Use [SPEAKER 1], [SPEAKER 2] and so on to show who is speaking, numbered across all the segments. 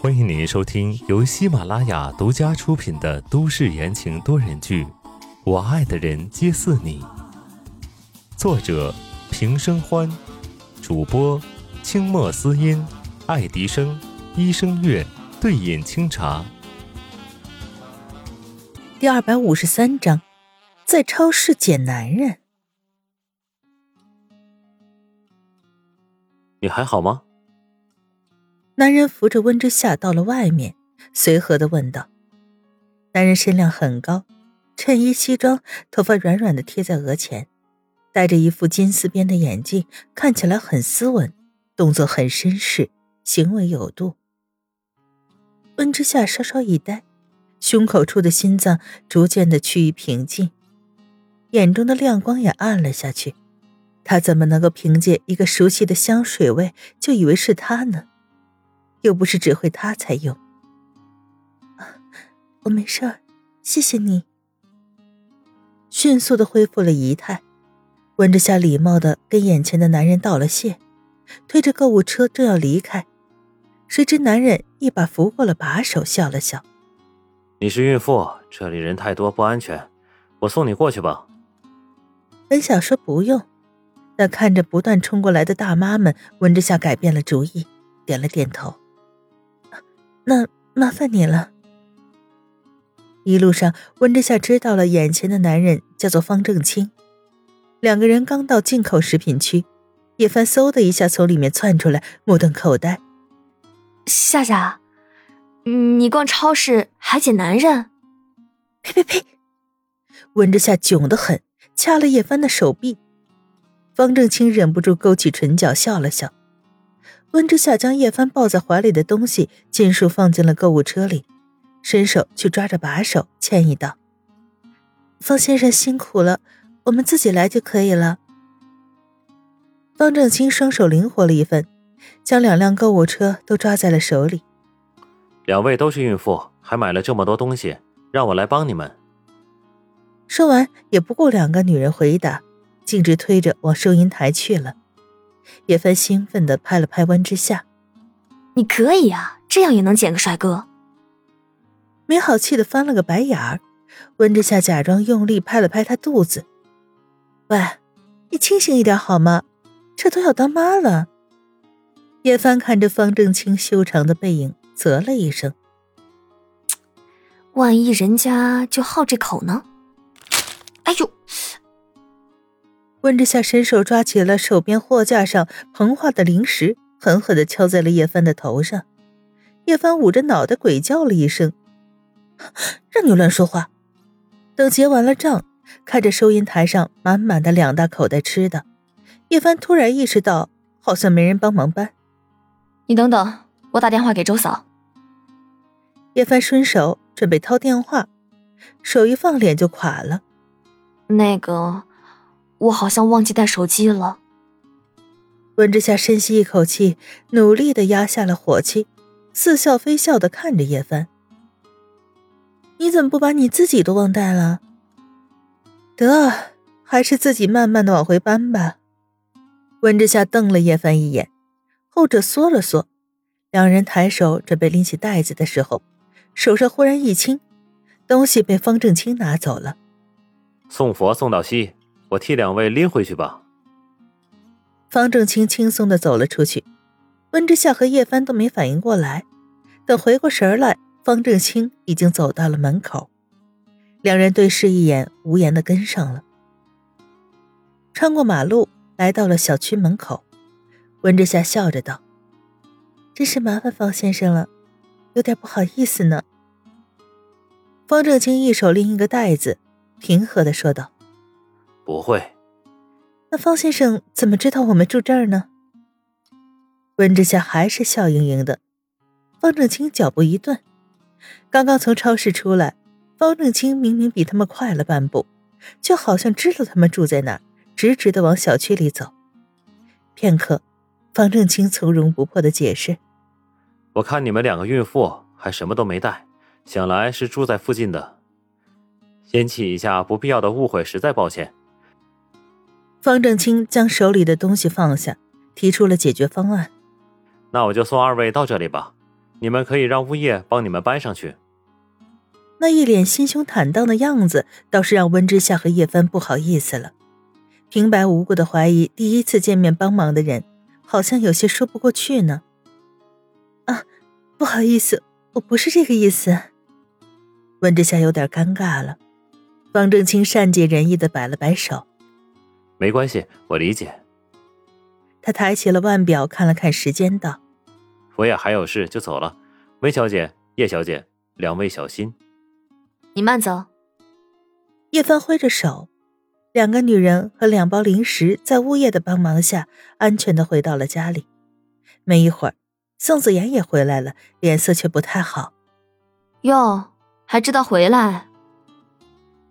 [SPEAKER 1] 欢迎您收听由喜马拉雅独家出品的都市言情多人剧《我爱的人皆似你》，作者平生欢，主播清墨思音、爱迪生、医生月、对饮清茶。
[SPEAKER 2] 第二百五十三章，在超市捡男人。
[SPEAKER 3] 你还好吗？
[SPEAKER 2] 男人扶着温之夏到了外面，随和的问道。男人身量很高，衬衣西装，头发软软的贴在额前，戴着一副金丝边的眼镜，看起来很斯文，动作很绅士，行为有度。温之夏稍稍一呆。胸口处的心脏逐渐的趋于平静，眼中的亮光也暗了下去。他怎么能够凭借一个熟悉的香水味就以为是他呢？又不是只会他才用。我没事儿，谢谢你。迅速的恢复了仪态，温之夏礼貌的跟眼前的男人道了谢，推着购物车正要离开，谁知男人一把扶过了把手，笑了笑。
[SPEAKER 3] 你是孕妇，这里人太多不安全，我送你过去吧。
[SPEAKER 2] 本想说不用，但看着不断冲过来的大妈们，温之夏改变了主意，点了点头。那麻烦你了。一路上，温之夏知道了眼前的男人叫做方正清。两个人刚到进口食品区，叶帆嗖的一下从里面窜出来，目瞪口呆。
[SPEAKER 4] 夏夏。你逛超市还捡男人？
[SPEAKER 2] 呸呸呸！温之夏囧得很，掐了叶帆的手臂。方正清忍不住勾起唇角笑了笑。温之夏将叶帆抱在怀里的东西尽数放进了购物车里，伸手去抓着把手，歉意道：“方先生辛苦了，我们自己来就可以了。”方正清双手灵活了一分，将两辆购物车都抓在了手里。
[SPEAKER 3] 两位都是孕妇，还买了这么多东西，让我来帮你们。
[SPEAKER 2] 说完，也不顾两个女人回答，径直推着往收银台去了。叶帆兴奋地拍了拍温之夏：“
[SPEAKER 4] 你可以啊，这样也能捡个帅哥。”
[SPEAKER 2] 没好气的翻了个白眼儿。温之夏假装用力拍了拍他肚子：“喂，你清醒一点好吗？这都要当妈了。”叶帆看着方正清修长的背影。啧了一声，
[SPEAKER 4] 万一人家就好这口呢？哎呦！
[SPEAKER 2] 温之夏伸手抓起了手边货架上膨化的零食，狠狠的敲在了叶帆的头上。叶帆捂着脑袋鬼叫了一声：“让你乱说话！”等结完了账，看着收银台上满满的两大口袋吃的，叶帆突然意识到，好像没人帮忙搬。
[SPEAKER 4] 你等等。我打电话给周嫂。
[SPEAKER 2] 叶帆伸手准备掏电话，手一放，脸就垮了。
[SPEAKER 4] 那个，我好像忘记带手机了。
[SPEAKER 2] 温之夏深吸一口气，努力的压下了火气，似笑非笑的看着叶帆：“你怎么不把你自己都忘带了？得，还是自己慢慢的往回搬吧。”温之夏瞪了叶帆一眼，后者缩了缩。两人抬手准备拎起袋子的时候，手上忽然一轻，东西被方正清拿走了。
[SPEAKER 3] 送佛送到西，我替两位拎回去吧。
[SPEAKER 2] 方正清轻松的走了出去，温之夏和叶帆都没反应过来，等回过神来，方正清已经走到了门口，两人对视一眼，无言的跟上了。穿过马路，来到了小区门口，温之夏笑着道。真是麻烦方先生了，有点不好意思呢。方正清一手拎一个袋子，平和的说道：“
[SPEAKER 3] 不会。”
[SPEAKER 2] 那方先生怎么知道我们住这儿呢？温之夏还是笑盈盈的。方正清脚步一顿，刚刚从超市出来，方正清明明比他们快了半步，就好像知道他们住在哪儿，直直的往小区里走。片刻。方正清从容不迫的解释：“
[SPEAKER 3] 我看你们两个孕妇还什么都没带，想来是住在附近的。引起一下不必要的误会，实在抱歉。”
[SPEAKER 2] 方正清将手里的东西放下，提出了解决方案：“
[SPEAKER 3] 那我就送二位到这里吧，你们可以让物业帮你们搬上去。
[SPEAKER 2] 那一脸心胸坦荡的样子，倒是让温之夏和叶帆不好意思了。平白无故的怀疑第一次见面帮忙的人，好像有些说不过去呢。啊，不好意思，我不是这个意思。温之夏有点尴尬了。方正清善解人意的摆了摆手：“
[SPEAKER 3] 没关系，我理解。”
[SPEAKER 2] 他抬起了腕表，看了看时间，道：“
[SPEAKER 3] 我也还有事，就走了。梅小姐、叶小姐，两位小心。”
[SPEAKER 4] 你慢走。
[SPEAKER 2] 叶帆挥着手，两个女人和两包零食在物业的帮忙下，安全的回到了家里。没一会儿，宋子妍也回来了，脸色却不太好。
[SPEAKER 4] 哟，还知道回来？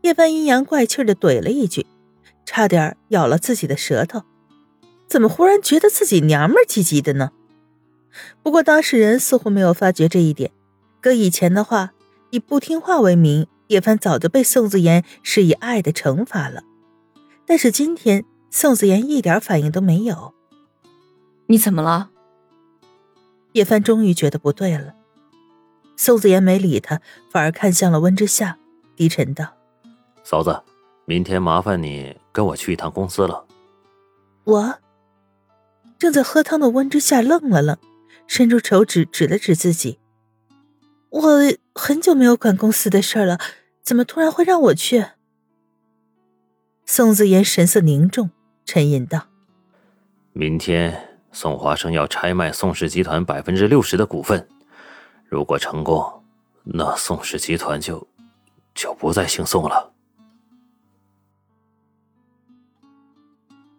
[SPEAKER 2] 叶帆阴阳怪气的怼了一句，差点咬了自己的舌头。怎么忽然觉得自己娘们唧唧的呢？不过当事人似乎没有发觉这一点。搁以前的话，以不听话为名。叶帆早就被宋子妍是以爱的惩罚了，但是今天宋子妍一点反应都没有。
[SPEAKER 5] 你怎么了？
[SPEAKER 2] 叶帆终于觉得不对了。宋子妍没理他，反而看向了温之夏，低沉道：“
[SPEAKER 3] 嫂子，明天麻烦你跟我去一趟公司了。”
[SPEAKER 2] 我正在喝汤的温之夏愣了愣，伸出手指指了指自己。我很久没有管公司的事了，怎么突然会让我去？宋子言神色凝重，沉吟道：“
[SPEAKER 3] 明天宋华生要拆卖宋氏集团百分之六十的股份，如果成功，那宋氏集团就就不再姓宋了。”